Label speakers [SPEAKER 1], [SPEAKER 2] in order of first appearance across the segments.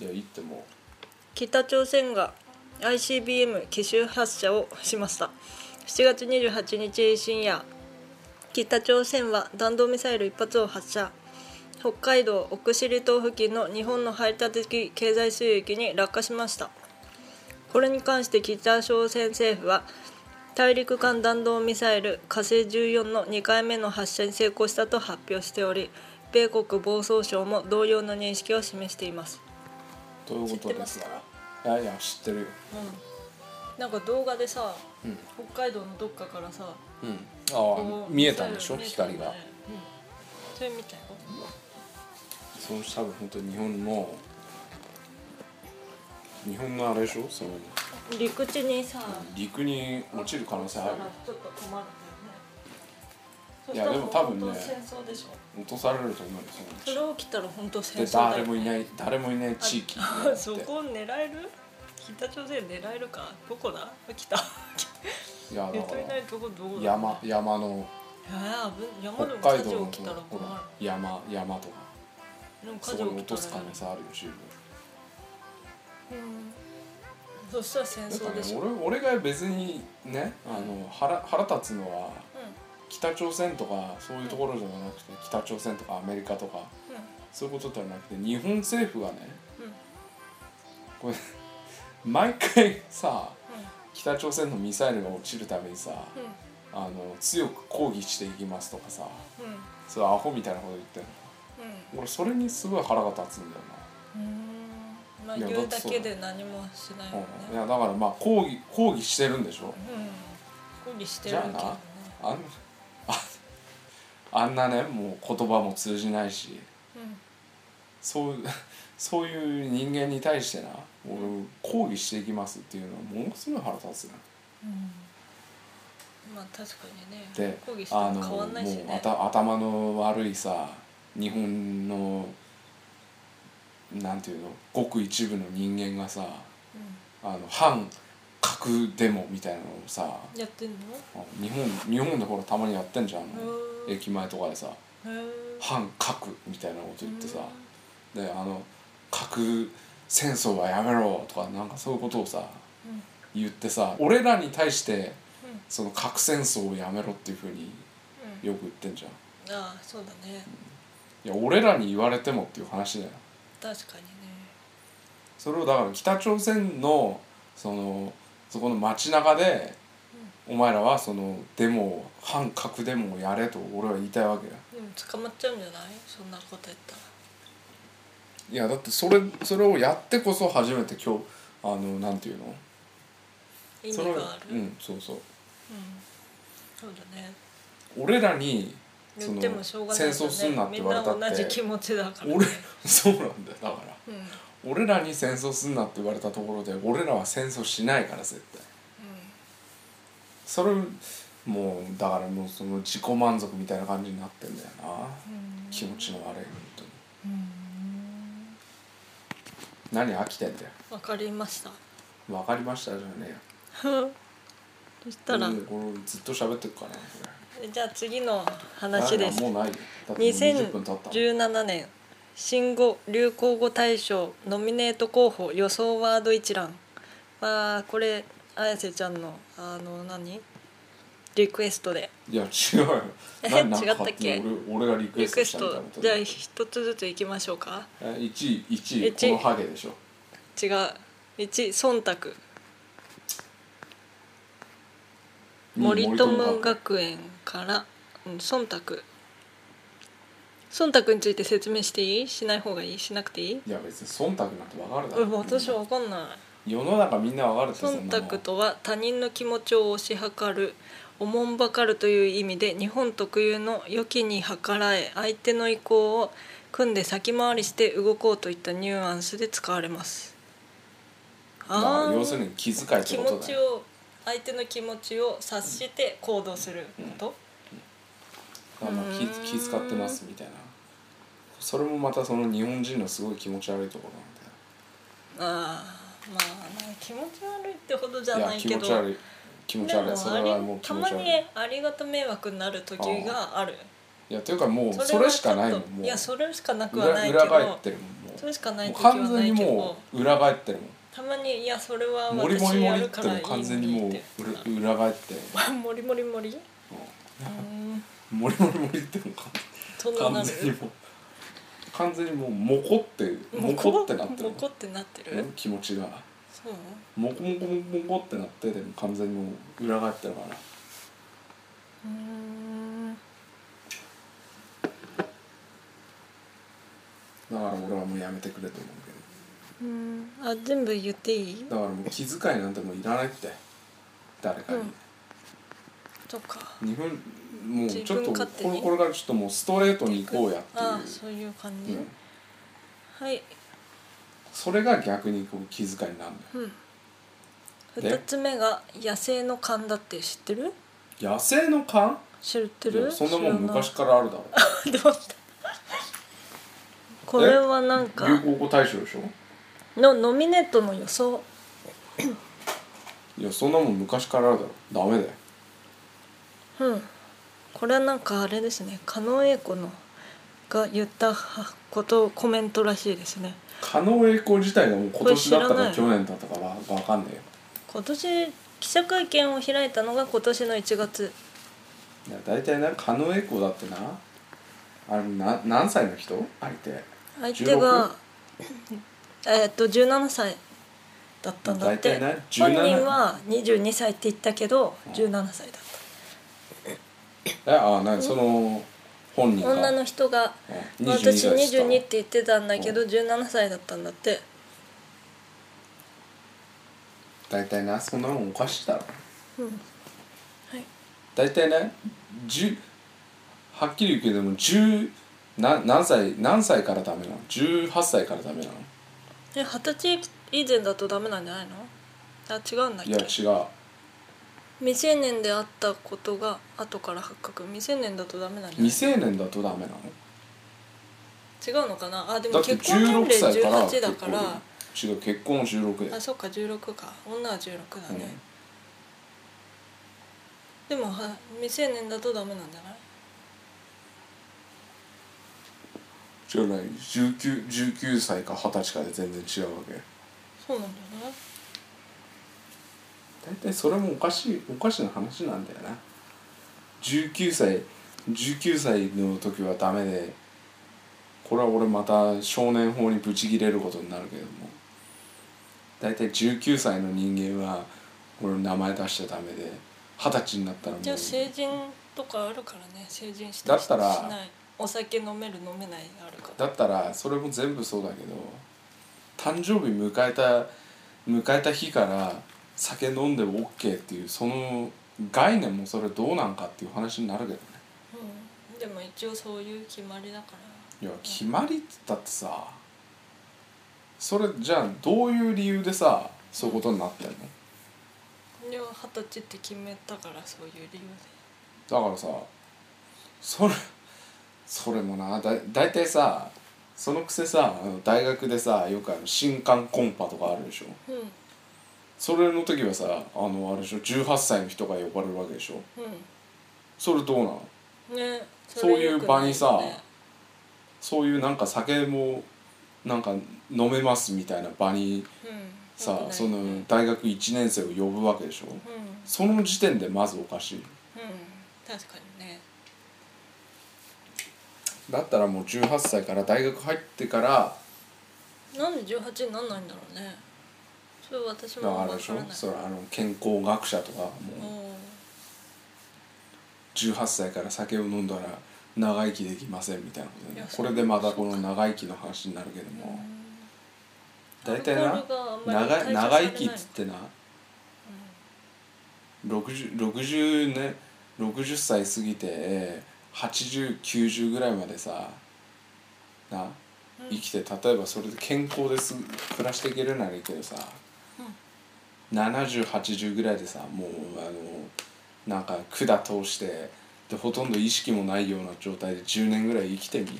[SPEAKER 1] いやいいっても。
[SPEAKER 2] 北朝鮮が ICBM 奇襲発射をしました。7月28日深夜北朝鮮は弾道ミサイル1発を発射。北海道奥尻島付近の日本の排他的経済水域に落下しました。これに関して北朝鮮政府は大陸間弾道ミサイル火星14の2回目の発射に成功したと発表しており米国防総省も同様の認識を示しています。
[SPEAKER 1] どういうことですか？いやいや知ってるよ。
[SPEAKER 2] うん。なんか動画でさ、
[SPEAKER 1] うん。
[SPEAKER 2] 北海道のどっかからさ
[SPEAKER 1] うん。ああ見えたんでしょ？
[SPEAKER 2] ミサイル
[SPEAKER 1] 光が。
[SPEAKER 2] うん。それ見たよ。
[SPEAKER 1] その多分本当に日本の日本のあれでしょ？その
[SPEAKER 2] 陸地にさ
[SPEAKER 1] 陸に落ちる可能性ある。よ
[SPEAKER 2] ちょっと困るん
[SPEAKER 1] いやでも多分ね落とされると思うよそのう
[SPEAKER 2] それ起きたら本当戦争だよ、ね、
[SPEAKER 1] 誰もいない誰もいない地域
[SPEAKER 2] そこを狙える？北朝鮮狙えるか？どこだ？北
[SPEAKER 1] いやだから山山の。
[SPEAKER 2] 山でも火
[SPEAKER 1] 北海道の
[SPEAKER 2] 事起きたら
[SPEAKER 1] 山山とか。
[SPEAKER 2] でも火
[SPEAKER 1] そこに落とす可能性あるよ十分。
[SPEAKER 2] うん。そしたら戦争でしょ、
[SPEAKER 1] 俺俺が別にねあの腹腹立つのは
[SPEAKER 2] う
[SPEAKER 1] 北朝鮮とかそういうところじゃなくて北朝鮮とかアメリカとかそういうことではなくて日本政府がね
[SPEAKER 2] うん。
[SPEAKER 1] これ毎回さ
[SPEAKER 2] うん。
[SPEAKER 1] 北朝鮮のミサイルが落ちるためにさ
[SPEAKER 2] うん。
[SPEAKER 1] あの強く抗議していきますとかさ
[SPEAKER 2] うん。
[SPEAKER 1] そうアホみたいなこと言ってる
[SPEAKER 2] うん。
[SPEAKER 1] の俺それにすごい腹が立つんだよ
[SPEAKER 2] うん。まあ言うだけで何もしないよ
[SPEAKER 1] な、
[SPEAKER 2] ね。
[SPEAKER 1] うん、いやだからまあ抗議抗議してるんでしょ。
[SPEAKER 2] うん。抗議してるけどね。
[SPEAKER 1] じゃあんああんなねもう言葉も通じないし
[SPEAKER 2] うん。
[SPEAKER 1] そう そういう人間に対してな俺抗議していきますっていうのはものすごい腹立つな
[SPEAKER 2] うん。まあ確かにね。
[SPEAKER 1] で
[SPEAKER 2] 抗議して
[SPEAKER 1] あの
[SPEAKER 2] も変わんないし
[SPEAKER 1] もうあ
[SPEAKER 2] ね
[SPEAKER 1] た頭の悪いさ日本のなんていうのごく一部の人間がさあの反核デモみたいなのをさ
[SPEAKER 2] うんやってんの？
[SPEAKER 1] 日本日本でほらたまにやってんじゃん駅前とかでさ反核みたいなこと言ってさであの核戦争はやめろとかなんかそういうことをさ
[SPEAKER 2] うん。
[SPEAKER 1] 言ってさ俺らに対して
[SPEAKER 2] うん。
[SPEAKER 1] その核戦争をやめろっていうふうに
[SPEAKER 2] うん。
[SPEAKER 1] よく言ってんじゃん。
[SPEAKER 2] ああそうだね。
[SPEAKER 1] いや俺らに言われてもっていう話だよ。
[SPEAKER 2] 確かにね。
[SPEAKER 1] それをだから北朝鮮のそのそこの街中でお前らはそのデモを反核デモをやれと俺は言いたいわけよ
[SPEAKER 2] でも捕まっちゃうんじゃない？そんなことやったら。
[SPEAKER 1] いやだってそれそれをやってこそ初めて今日あのなんていうの？
[SPEAKER 2] 意味がある？
[SPEAKER 1] うんそうそう。
[SPEAKER 2] うん。そうだね。
[SPEAKER 1] 俺らにその戦争すんなって言われたって。
[SPEAKER 2] みんな同じ気持ちだから、ね、
[SPEAKER 1] 俺 そうなんだよ。だから
[SPEAKER 2] うんうん。
[SPEAKER 1] 俺らに戦争すんなって言われたところで俺らは戦争しないから絶対それもうだからもうその自己満足みたいな感じになってんだよな。
[SPEAKER 2] うん。
[SPEAKER 1] 気持ちの悪い本当に。
[SPEAKER 2] うん。
[SPEAKER 1] 何飽きてんだよ。
[SPEAKER 2] わかりました。
[SPEAKER 1] 分かりましたじゃねえよ。
[SPEAKER 2] そしたら。
[SPEAKER 1] これこれずっと喋ってるかなこれ。
[SPEAKER 2] じゃあ次の話です。
[SPEAKER 1] あもうないよ。だってもう20分経った
[SPEAKER 2] 2017年新語・流行語大賞ノミネート候補予想ワード一覧。はこれ綾瀬ちゃんのあの何？リクエストで。
[SPEAKER 1] いや違うよ。
[SPEAKER 2] 違ったっけ？
[SPEAKER 1] 俺俺がリクエストしたみたいな
[SPEAKER 2] ト
[SPEAKER 1] こと。
[SPEAKER 2] じゃあ一つずついきましょうか。
[SPEAKER 1] え1位1位。このハゲでしょ。
[SPEAKER 2] 違う。1忖度。森友学園から、うん、忖度。忖度について説明していい？しない方がいい？しなくていい？
[SPEAKER 1] いや別に忖度なんて分かるだろ。
[SPEAKER 2] うん私は分かんない
[SPEAKER 1] 世の中みんな分かるって
[SPEAKER 2] 忖度とは他人の気持ちを推し量るおもんばかるという意味で日本特有の良きに計らえ相手の意向を組んで先回りして動こうといったニュアンスで使われます。
[SPEAKER 1] まあ
[SPEAKER 2] ー
[SPEAKER 1] 要するに気遣いって
[SPEAKER 2] 気
[SPEAKER 1] ことだよ
[SPEAKER 2] 持ちを相手の気持ちを察して行動すること、
[SPEAKER 1] あまあ気気遣ってますみたいな。それもまたその日本人のすごい気持ち悪いところなんだよ。
[SPEAKER 2] ああまあなんか気持ち悪いってほどじゃないけど
[SPEAKER 1] 気持ち悪い。気持ち悪い。それはもう気
[SPEAKER 2] たま
[SPEAKER 1] 持ち悪い。
[SPEAKER 2] にありがた迷惑になる時がある。
[SPEAKER 1] いやというかもうそ
[SPEAKER 2] は
[SPEAKER 1] れしかないもん
[SPEAKER 2] いやそれしかなくはな
[SPEAKER 1] 裏
[SPEAKER 2] いけど
[SPEAKER 1] 裏返ってるもんもう。
[SPEAKER 2] それしかない時は
[SPEAKER 1] 完全に
[SPEAKER 2] ないけど
[SPEAKER 1] もう裏返ってるもん。
[SPEAKER 2] たまにいやそれは
[SPEAKER 1] モリモリモリって。も完全にもう裏裏返って
[SPEAKER 2] モリモリモリ
[SPEAKER 1] モリモリモリっても完全にもう完全にもうモコってモコってなってる。
[SPEAKER 2] モコってなってる、
[SPEAKER 1] うん気持ちが。
[SPEAKER 2] そう？
[SPEAKER 1] モコモコモコってなってでも完全にもう裏返ってるから。
[SPEAKER 2] うーん。
[SPEAKER 1] だから俺はもうやめてくれと思うけ
[SPEAKER 2] うん。あ全部言っていい？
[SPEAKER 1] どだからもう気遣いなんてもういらないって。誰かに、
[SPEAKER 2] うんそっか。
[SPEAKER 1] 日本もうちょっとこれこれからちょっともうストレートに行こうやっていう。
[SPEAKER 2] あそういう感じ、
[SPEAKER 1] うん。
[SPEAKER 2] はい。
[SPEAKER 1] それが逆にこう気遣いになるんだよ。
[SPEAKER 2] うん。
[SPEAKER 1] で？
[SPEAKER 2] 二つ目が野生の勘だって知ってる？
[SPEAKER 1] 野生の勘？
[SPEAKER 2] 知ってる？
[SPEAKER 1] そんなもん昔
[SPEAKER 2] 知
[SPEAKER 1] からあるだろ。
[SPEAKER 2] らないどうしたこれはなんか
[SPEAKER 1] 流行語大賞でしょ？
[SPEAKER 2] のノミネートの予想。
[SPEAKER 1] いやそんなもん昔からあるだろ。ダメだよ
[SPEAKER 2] うん。これはなんかあれですね。狩野英孝のが言ったことコメントらしいですね。
[SPEAKER 1] 狩野英孝自体がもう今年だった
[SPEAKER 2] これ知らない
[SPEAKER 1] か去年だったかわわかんねえよ。
[SPEAKER 2] 今年記者会見を開いたのが今年の1月。
[SPEAKER 1] いや大体な狩野英孝だってな。あれな何歳の人？相手。
[SPEAKER 2] 相手がえっと17歳だったんだって。本
[SPEAKER 1] 17
[SPEAKER 2] 人は22歳って言ったけど17歳だっ
[SPEAKER 1] えあなその本人が？
[SPEAKER 2] た女の人が
[SPEAKER 1] うん。
[SPEAKER 2] 私
[SPEAKER 1] 22歳
[SPEAKER 2] 22って言ってたんだけど17歳だったんだって。
[SPEAKER 1] 大体なそんなもんおかしいだろ。
[SPEAKER 2] うん。はい。
[SPEAKER 1] 大体ね10はっきり言うけども10な何歳何歳からダメなの？18歳からダメなの？
[SPEAKER 2] え二十歳以前だとダメなんじゃないの？あ違うんだっ
[SPEAKER 1] いや
[SPEAKER 2] け
[SPEAKER 1] 違う
[SPEAKER 2] 未成年であったことが後から発覚。未成年だとダメなんじゃない
[SPEAKER 1] 未成年だとダメなの？
[SPEAKER 2] 違うのかな？あでも
[SPEAKER 1] だって
[SPEAKER 2] 結婚年齢
[SPEAKER 1] 16歳から
[SPEAKER 2] 18だから。
[SPEAKER 1] 違う結婚は16で
[SPEAKER 2] あそっか16か。女は16だね、でもは未成年だとダメなんじゃない？
[SPEAKER 1] じゃない。19, 19歳か20歳かで全然違うわけ。
[SPEAKER 2] そうなんだよね
[SPEAKER 1] 大体それもおかしいおかしな話なんだよな。19歳19歳の時はダメでこれは俺また少年法にブチギレることになるけども。大体19歳の人間は俺の名前出しちゃダメで二十歳になったらもう。
[SPEAKER 2] じゃあ成人とかあるからね。成人した
[SPEAKER 1] だったら
[SPEAKER 2] しないお酒飲める飲めないあるから。
[SPEAKER 1] だったらそれも全部そうだけど誕生日迎えた迎えた日から酒飲んで OK っていうその概念もそれどうなんかっていう話になるけどね。
[SPEAKER 2] うん。でも一応そういう決まりだから。
[SPEAKER 1] いや決まりって言ったってさそれじゃあどういう理由でさそういうことになってんの？
[SPEAKER 2] いや二十歳って決めたからそういう理由で。
[SPEAKER 1] だからさそれそれもなだ大体さそのくせさ大学でさよくあの新刊コンパとかあるでしょ？
[SPEAKER 2] うん
[SPEAKER 1] それの時はさあのあれでしょ18歳の人が呼ばれるわけでしょ。
[SPEAKER 2] う
[SPEAKER 1] それどうなの？
[SPEAKER 2] ん。ね。
[SPEAKER 1] そういう場にさ
[SPEAKER 2] そ
[SPEAKER 1] ういうなんか酒もなんか飲めますみたいな場に
[SPEAKER 2] うん。
[SPEAKER 1] さ、
[SPEAKER 2] 良くない
[SPEAKER 1] その大学1年生を呼ぶわけでしょ。
[SPEAKER 2] うん。うん
[SPEAKER 1] その時点でまずおかしい。
[SPEAKER 2] 確かにね。
[SPEAKER 1] だったらもう18歳から大学入ってから
[SPEAKER 2] なんで18になんないんだろうねそれ私
[SPEAKER 1] だから
[SPEAKER 2] も
[SPEAKER 1] あれでし
[SPEAKER 2] からない。
[SPEAKER 1] それあの健康学者とかもう
[SPEAKER 2] お
[SPEAKER 1] 18歳から酒を飲んだら長生きできませんみたいなことで、ね、これでまたこの長生きの話になるけども。大体な
[SPEAKER 2] アルコールがあんまり
[SPEAKER 1] 長
[SPEAKER 2] 代謝
[SPEAKER 1] 長生きっつっ
[SPEAKER 2] さ
[SPEAKER 1] てな 60, 60, ね、60歳過ぎて8090ぐらいまでさな生きて例えばそれで健康です暮らしていけるならいいけどさ、7080ぐらいでさもうあのなんか管通してでほとんど意識もないような状態で10年ぐらい生きてみ？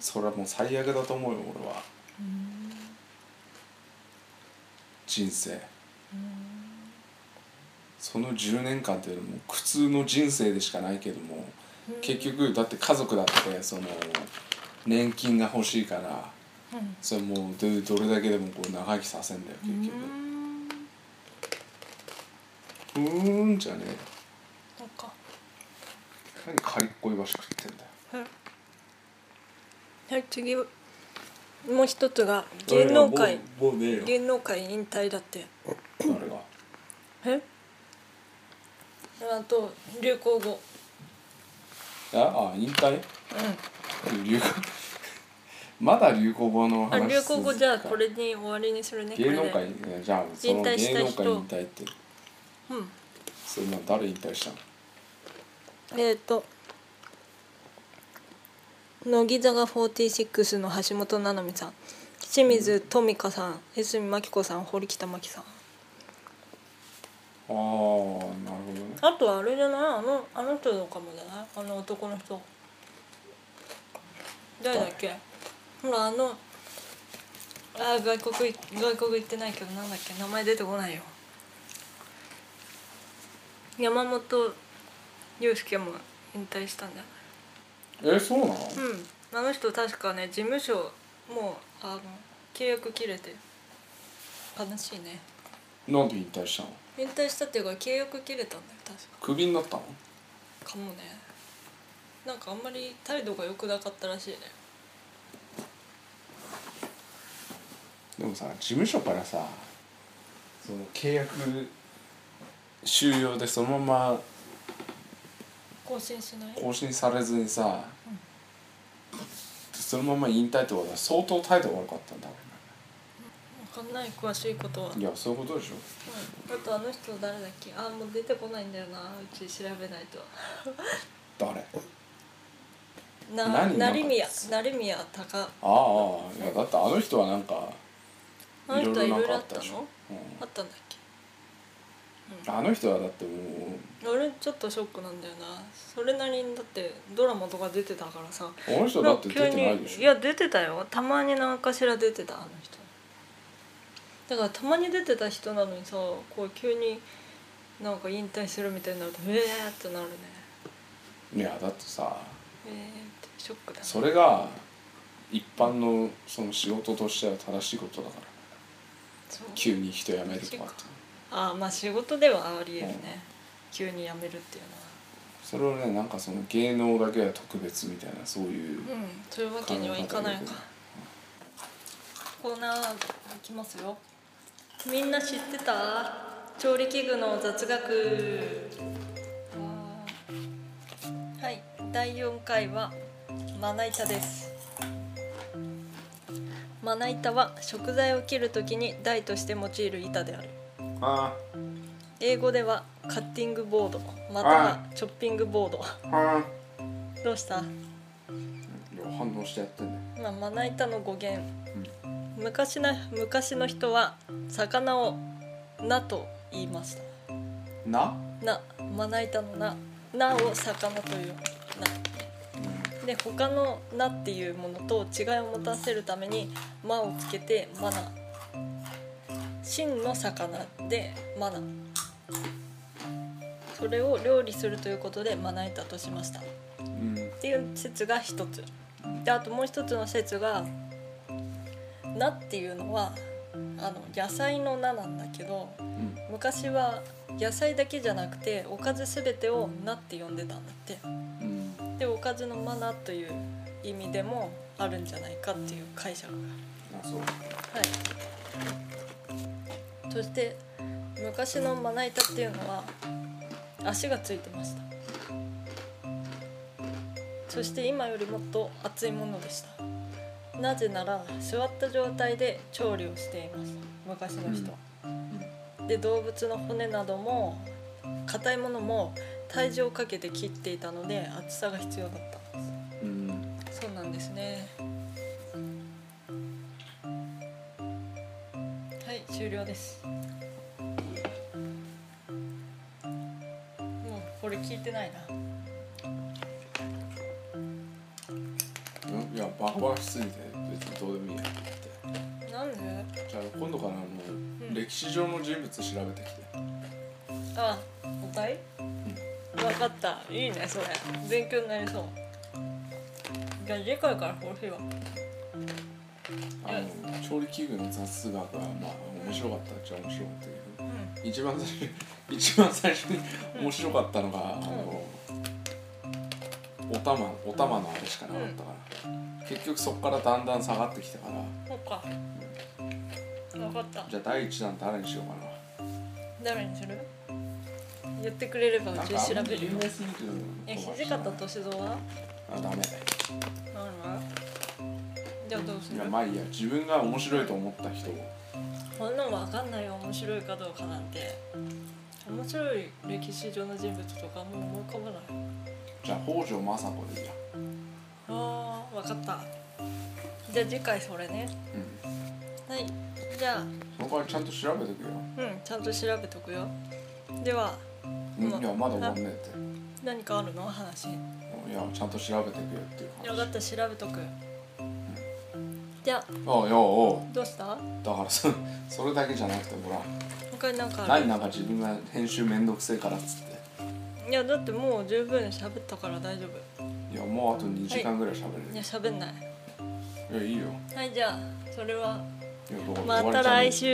[SPEAKER 1] それはもう最悪だと思うよ俺は。人生。その10年間っていうのも苦痛の人生でしかないけども結局だって家族だってその年金が欲しいから
[SPEAKER 2] うん。
[SPEAKER 1] それもうどどれだけでもこう長生きさせんだよ結局
[SPEAKER 2] うーん
[SPEAKER 1] じゃね
[SPEAKER 2] なんか。
[SPEAKER 1] え何カリッコイバし食ってんだよ。
[SPEAKER 2] はい次。もう一つが芸能界。
[SPEAKER 1] もうもうねえよ。
[SPEAKER 2] 芸能界引退だって。
[SPEAKER 1] 誰が？
[SPEAKER 2] え？あと流行語。
[SPEAKER 1] ああ引退？
[SPEAKER 2] う
[SPEAKER 1] 流行？まだ流行語の
[SPEAKER 2] んあ
[SPEAKER 1] 話
[SPEAKER 2] 流行語じゃあこれに終わりにするね
[SPEAKER 1] 芸能
[SPEAKER 2] これ
[SPEAKER 1] 界じゃあその
[SPEAKER 2] 引退し
[SPEAKER 1] 能
[SPEAKER 2] 人。
[SPEAKER 1] 界引退って
[SPEAKER 2] うん。
[SPEAKER 1] それな誰引退したの？
[SPEAKER 2] えっ、と乃木坂46の橋本七海さん清水富香さん江角真紀子さん堀北真希さん。
[SPEAKER 1] ああなるほどね。
[SPEAKER 2] あとはあれじゃない？あのあの人とかもじゃない？あの男の人。誰だっけ？ほらあのあー外国い外国行ってないけどなんだっけ？名前出てこないよ山本裕介も引退したんじゃない
[SPEAKER 1] えそうなの？
[SPEAKER 2] うん。あの人確かね事務所もうあの契約切れて悲しいね。
[SPEAKER 1] なんで引退したの？
[SPEAKER 2] 引退したっていうか契約切れたんだよ確か。
[SPEAKER 1] クビになったの？
[SPEAKER 2] かもね。なんかあんまり態度が良くなかったらしいね。
[SPEAKER 1] でもさ事務所からさその契約終了でそのまま
[SPEAKER 2] 更新しない？
[SPEAKER 1] 更新されずにさ、そのまま引退ってことは相当態度悪かったんだ。ろ
[SPEAKER 2] 分かんない詳しいことは、
[SPEAKER 1] いやそういうことでしょ。
[SPEAKER 2] あとあの人誰だっけ？あもう出てこないんだよな。うち調べないと。
[SPEAKER 1] 誰？
[SPEAKER 2] な
[SPEAKER 1] 何
[SPEAKER 2] 成宮。成宮隆。
[SPEAKER 1] ああいやだってあの人はなんか
[SPEAKER 2] あの人はいろいろあったの？
[SPEAKER 1] でしょ、
[SPEAKER 2] あったんだっけ？
[SPEAKER 1] うん、あの人はだってもう。
[SPEAKER 2] 俺ちょっとショックなんだよな。それなりにだってドラマとか出てたからさ。
[SPEAKER 1] あの人だって出てないでしょ。
[SPEAKER 2] いや出てたよ。たまに何かしら出てたあの人。だからたまに出てた人なのにさこう急になんか引退するみたいになるとええー、ってなるね。
[SPEAKER 1] いやだってさ
[SPEAKER 2] ええー、ってショックだね。
[SPEAKER 1] それが一般のその仕事としては正しいことだから。急に人辞めるとかって
[SPEAKER 2] ああまあ仕事ではありえるね、
[SPEAKER 1] うん
[SPEAKER 2] 急に辞めるっていうのは。
[SPEAKER 1] それをねなんかその芸能だけは特別みたいなそういう
[SPEAKER 2] うんそういうわけにはいかないか。コーナーいきますよ。みんな知ってた？調理器具の雑学。はい。第4回はまな板です。まな板は食材を切るときに台として用いる板である
[SPEAKER 1] あ。
[SPEAKER 2] 英語ではカッティングボードまたはチョッピングボード。
[SPEAKER 1] ああ
[SPEAKER 2] どうした？
[SPEAKER 1] 反応してやってんね
[SPEAKER 2] まあ、まな板の語源、昔な昔の人は魚を「な」と言いました。
[SPEAKER 1] な「
[SPEAKER 2] な」まな板の「な」「な」を魚という「な」で他の「な」っていうものと違いを持たせるために「ま」をつけて「まな」真の魚で「まな」それを料理するということでまな板としました。
[SPEAKER 1] うん
[SPEAKER 2] っていう説が一つ。であともう一つの説が「菜」っていうのはあの野菜の「菜」なんだけど
[SPEAKER 1] うん
[SPEAKER 2] 昔は野菜だけじゃなくておかず全てを「菜」って呼んでたんだって。
[SPEAKER 1] うん
[SPEAKER 2] でおかずの「マナ」という意味でもあるんじゃないかっていう解釈が。
[SPEAKER 1] あそう。
[SPEAKER 2] はいそして昔のまな板っていうのは足がついてました。そして今よりもっと厚いものでした。なぜなら座った状態で調理をしています。昔の人は、で動物の骨なども硬いものも体重をかけて切っていたので厚さが必要だったんです。
[SPEAKER 1] うん。
[SPEAKER 2] そうなんですね終了です。もうこれ聞いてない
[SPEAKER 1] うん？いやバカバカしすぎて別にどうでもいいやって。
[SPEAKER 2] ななんで？
[SPEAKER 1] じゃあ今度からあの、
[SPEAKER 2] うん。
[SPEAKER 1] 歴史上の人物調べてきて。
[SPEAKER 2] あお題分かった。いいねそれ。勉強になりそう。じゃあ次回からこうしよう
[SPEAKER 1] 勝利器具の雑学はまあ面白かったっちゃ面白かったけど。
[SPEAKER 2] うん。
[SPEAKER 1] 一番最初に一番最初に面白かったのが、あのお玉お玉のあれしかなかったから、結局そこからだんだん下がってきたから。
[SPEAKER 2] そっか。分かった。
[SPEAKER 1] じゃあ第一弾誰にしようか
[SPEAKER 2] 誰にする？言ってくれればう
[SPEAKER 1] な
[SPEAKER 2] ちで調べるよ。え
[SPEAKER 1] の
[SPEAKER 2] 土方歳三は？
[SPEAKER 1] あダメ。
[SPEAKER 2] じゃあどうする？
[SPEAKER 1] いやまあいいや。自分が面白いと思った人を
[SPEAKER 2] こんなの分かんないよ面白いかどうかなんて。面白い歴史上の人物とかもう思い浮かばない。
[SPEAKER 1] じゃあ北条政子でいいや。
[SPEAKER 2] あー分かった。じゃあ次回それね。
[SPEAKER 1] うん。
[SPEAKER 2] はいじゃあ。
[SPEAKER 1] その代わりちゃんと調べてくよ。
[SPEAKER 2] うんちゃんと調べとくよ。では
[SPEAKER 1] うん
[SPEAKER 2] うん
[SPEAKER 1] いやまだ終わんねえって。
[SPEAKER 2] 何かあるの？話。
[SPEAKER 1] いやちゃんと調べてくよっていう話。
[SPEAKER 2] 分かった調べとくじゃあ。
[SPEAKER 1] おいおいお
[SPEAKER 2] どうした？
[SPEAKER 1] いだからそそれだけじゃなくてほら
[SPEAKER 2] 他に何かある？
[SPEAKER 1] 何なんか自分が編集めんどくせえからっつって。
[SPEAKER 2] いやだってもう十分喋ったから大丈夫。
[SPEAKER 1] いやもうあと2時間ぐらい喋
[SPEAKER 2] い。
[SPEAKER 1] れ
[SPEAKER 2] や喋んない。
[SPEAKER 1] るいやいいよ。
[SPEAKER 2] はいじゃあそれは。また来週。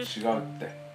[SPEAKER 1] 違うって